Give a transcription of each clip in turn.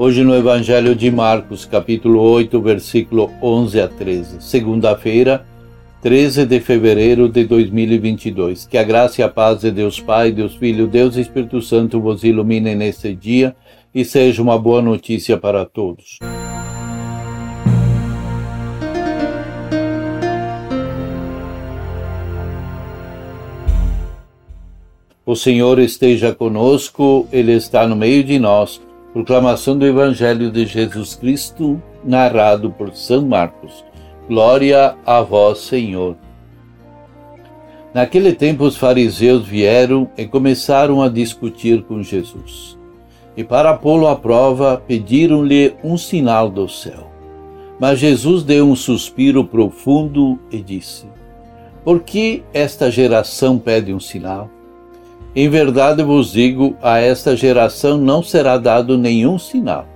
Hoje no Evangelho de Marcos, capítulo 8, versículo 11 a 13. Segunda-feira, 13 de fevereiro de 2022. Que a graça e a paz de Deus Pai, Deus Filho, Deus Espírito Santo vos iluminem neste dia e seja uma boa notícia para todos. O Senhor esteja conosco, Ele está no meio de nós. Proclamação do Evangelho de Jesus Cristo, narrado por São Marcos. Glória a vós, Senhor. Naquele tempo, os fariseus vieram e começaram a discutir com Jesus. E para pô-lo à prova, pediram-lhe um sinal do céu. Mas Jesus deu um suspiro profundo e disse: Por que esta geração pede um sinal? Em verdade vos digo, a esta geração não será dado nenhum sinal.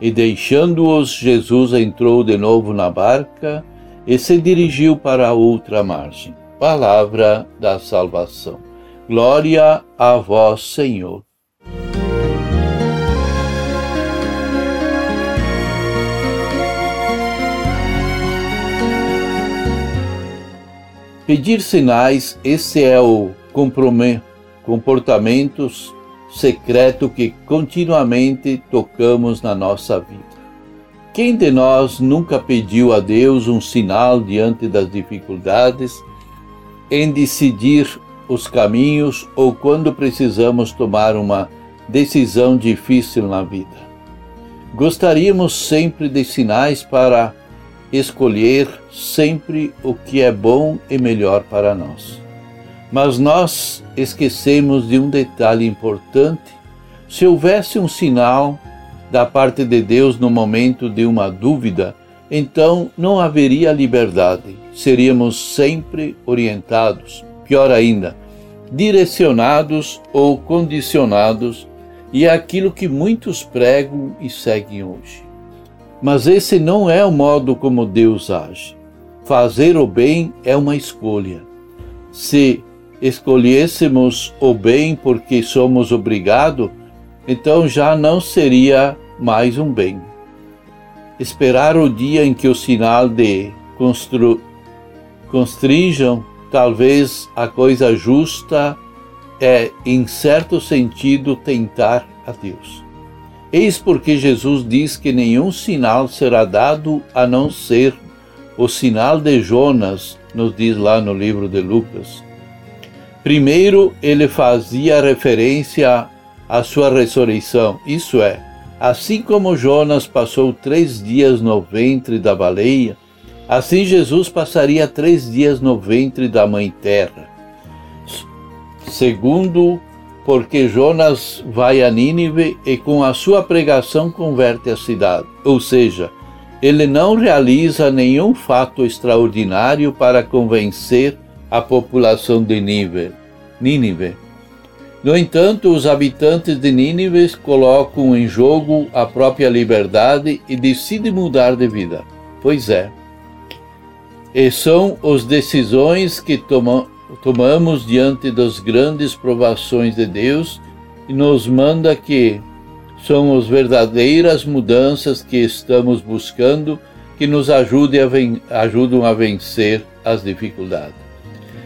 E deixando-os, Jesus entrou de novo na barca e se dirigiu para a outra margem. Palavra da salvação. Glória a vós, Senhor. Pedir sinais, esse é o comprometimento comportamentos secreto que continuamente tocamos na nossa vida. Quem de nós nunca pediu a Deus um sinal diante das dificuldades, em decidir os caminhos ou quando precisamos tomar uma decisão difícil na vida? Gostaríamos sempre de sinais para escolher sempre o que é bom e melhor para nós. Mas nós esquecemos de um detalhe importante. Se houvesse um sinal da parte de Deus no momento de uma dúvida, então não haveria liberdade. Seríamos sempre orientados, pior ainda, direcionados ou condicionados, e é aquilo que muitos pregam e seguem hoje. Mas esse não é o modo como Deus age. Fazer o bem é uma escolha. Se escolhêssemos o bem porque somos obrigados, então já não seria mais um bem. Esperar o dia em que o sinal de constru... constringam, talvez a coisa justa é, em certo sentido, tentar a Deus. Eis porque Jesus diz que nenhum sinal será dado a não ser o sinal de Jonas, nos diz lá no livro de Lucas. Primeiro, ele fazia referência à sua ressurreição, isso é, assim como Jonas passou três dias no ventre da baleia, assim Jesus passaria três dias no ventre da Mãe Terra. Segundo, porque Jonas vai a Nínive e com a sua pregação converte a cidade, ou seja, ele não realiza nenhum fato extraordinário para convencer a população de Nínive. No entanto, os habitantes de Nínive colocam em jogo a própria liberdade e decidem mudar de vida. Pois é. E são as decisões que toma, tomamos diante das grandes provações de Deus e nos manda que são as verdadeiras mudanças que estamos buscando que nos ajude a ajudam a vencer as dificuldades.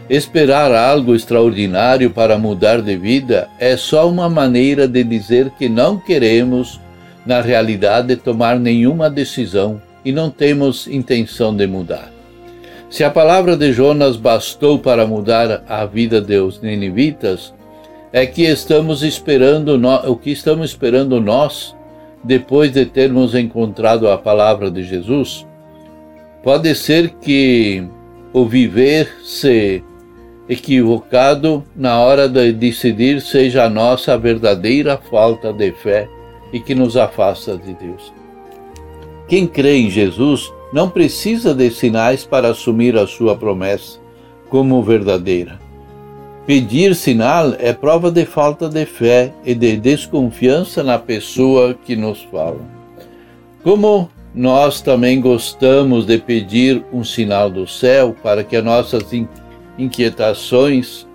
Esperar algo extraordinário para mudar de vida é só uma maneira de dizer que não queremos, na realidade, tomar nenhuma decisão e não temos intenção de mudar. Se a palavra de Jonas bastou para mudar a vida dos ninivitas, é que estamos esperando o que estamos esperando nós depois de termos encontrado a palavra de Jesus. Pode ser que o viver se equivocado na hora de decidir seja a nossa verdadeira falta de fé e que nos afasta de Deus. Quem crê em Jesus não precisa de sinais para assumir a sua promessa como verdadeira. Pedir sinal é prova de falta de fé e de desconfiança na pessoa que nos fala. Como nós também gostamos de pedir um sinal do céu para que as nossas inquietações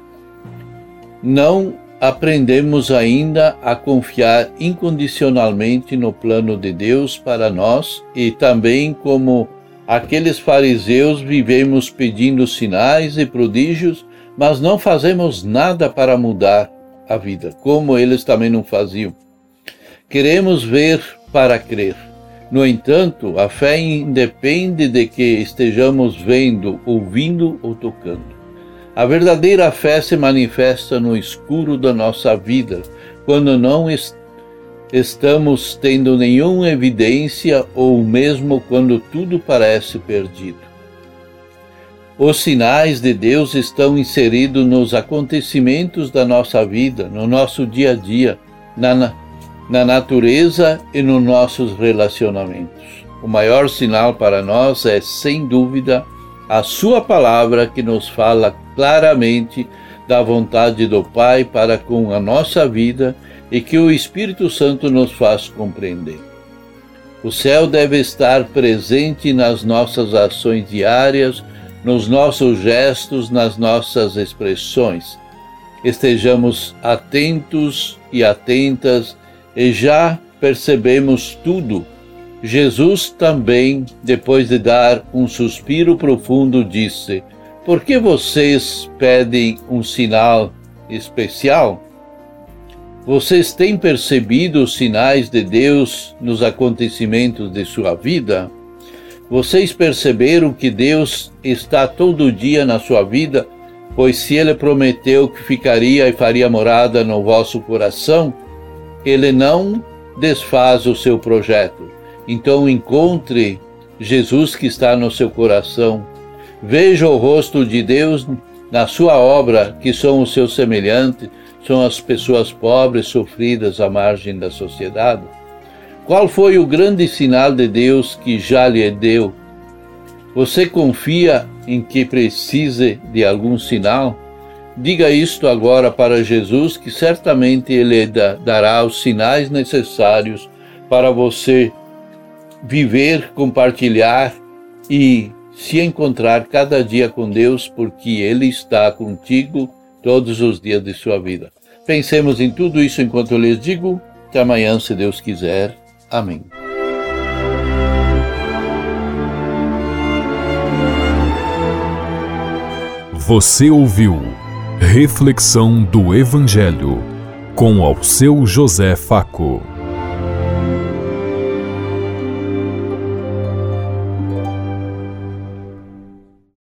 não aprendemos ainda a confiar incondicionalmente no plano de Deus para nós e também como aqueles fariseus vivemos pedindo sinais e prodígios, mas não fazemos nada para mudar a vida, como eles também não faziam. Queremos ver para crer. No entanto, a fé independe de que estejamos vendo, ouvindo ou tocando. A verdadeira fé se manifesta no escuro da nossa vida, quando não est estamos tendo nenhuma evidência ou mesmo quando tudo parece perdido. Os sinais de Deus estão inseridos nos acontecimentos da nossa vida, no nosso dia a dia, na, na natureza e nos nossos relacionamentos. O maior sinal para nós é, sem dúvida, a Sua palavra que nos fala claramente da vontade do Pai para com a nossa vida e que o Espírito Santo nos faz compreender. O céu deve estar presente nas nossas ações diárias, nos nossos gestos, nas nossas expressões. Estejamos atentos e atentas e já percebemos tudo. Jesus também, depois de dar um suspiro profundo, disse: por que vocês pedem um sinal especial? Vocês têm percebido os sinais de Deus nos acontecimentos de sua vida? Vocês perceberam que Deus está todo dia na sua vida, pois se Ele prometeu que ficaria e faria morada no vosso coração, Ele não desfaz o seu projeto. Então encontre Jesus que está no seu coração Veja o rosto de Deus na sua obra, que são os seus semelhantes, são as pessoas pobres, sofridas à margem da sociedade. Qual foi o grande sinal de Deus que já lhe deu? Você confia em que precise de algum sinal? Diga isto agora para Jesus, que certamente Ele dará os sinais necessários para você viver, compartilhar e se encontrar cada dia com Deus, porque Ele está contigo todos os dias de sua vida. Pensemos em tudo isso enquanto eu lhes digo. Até amanhã, se Deus quiser. Amém. Você ouviu Reflexão do Evangelho com ao seu José Faco.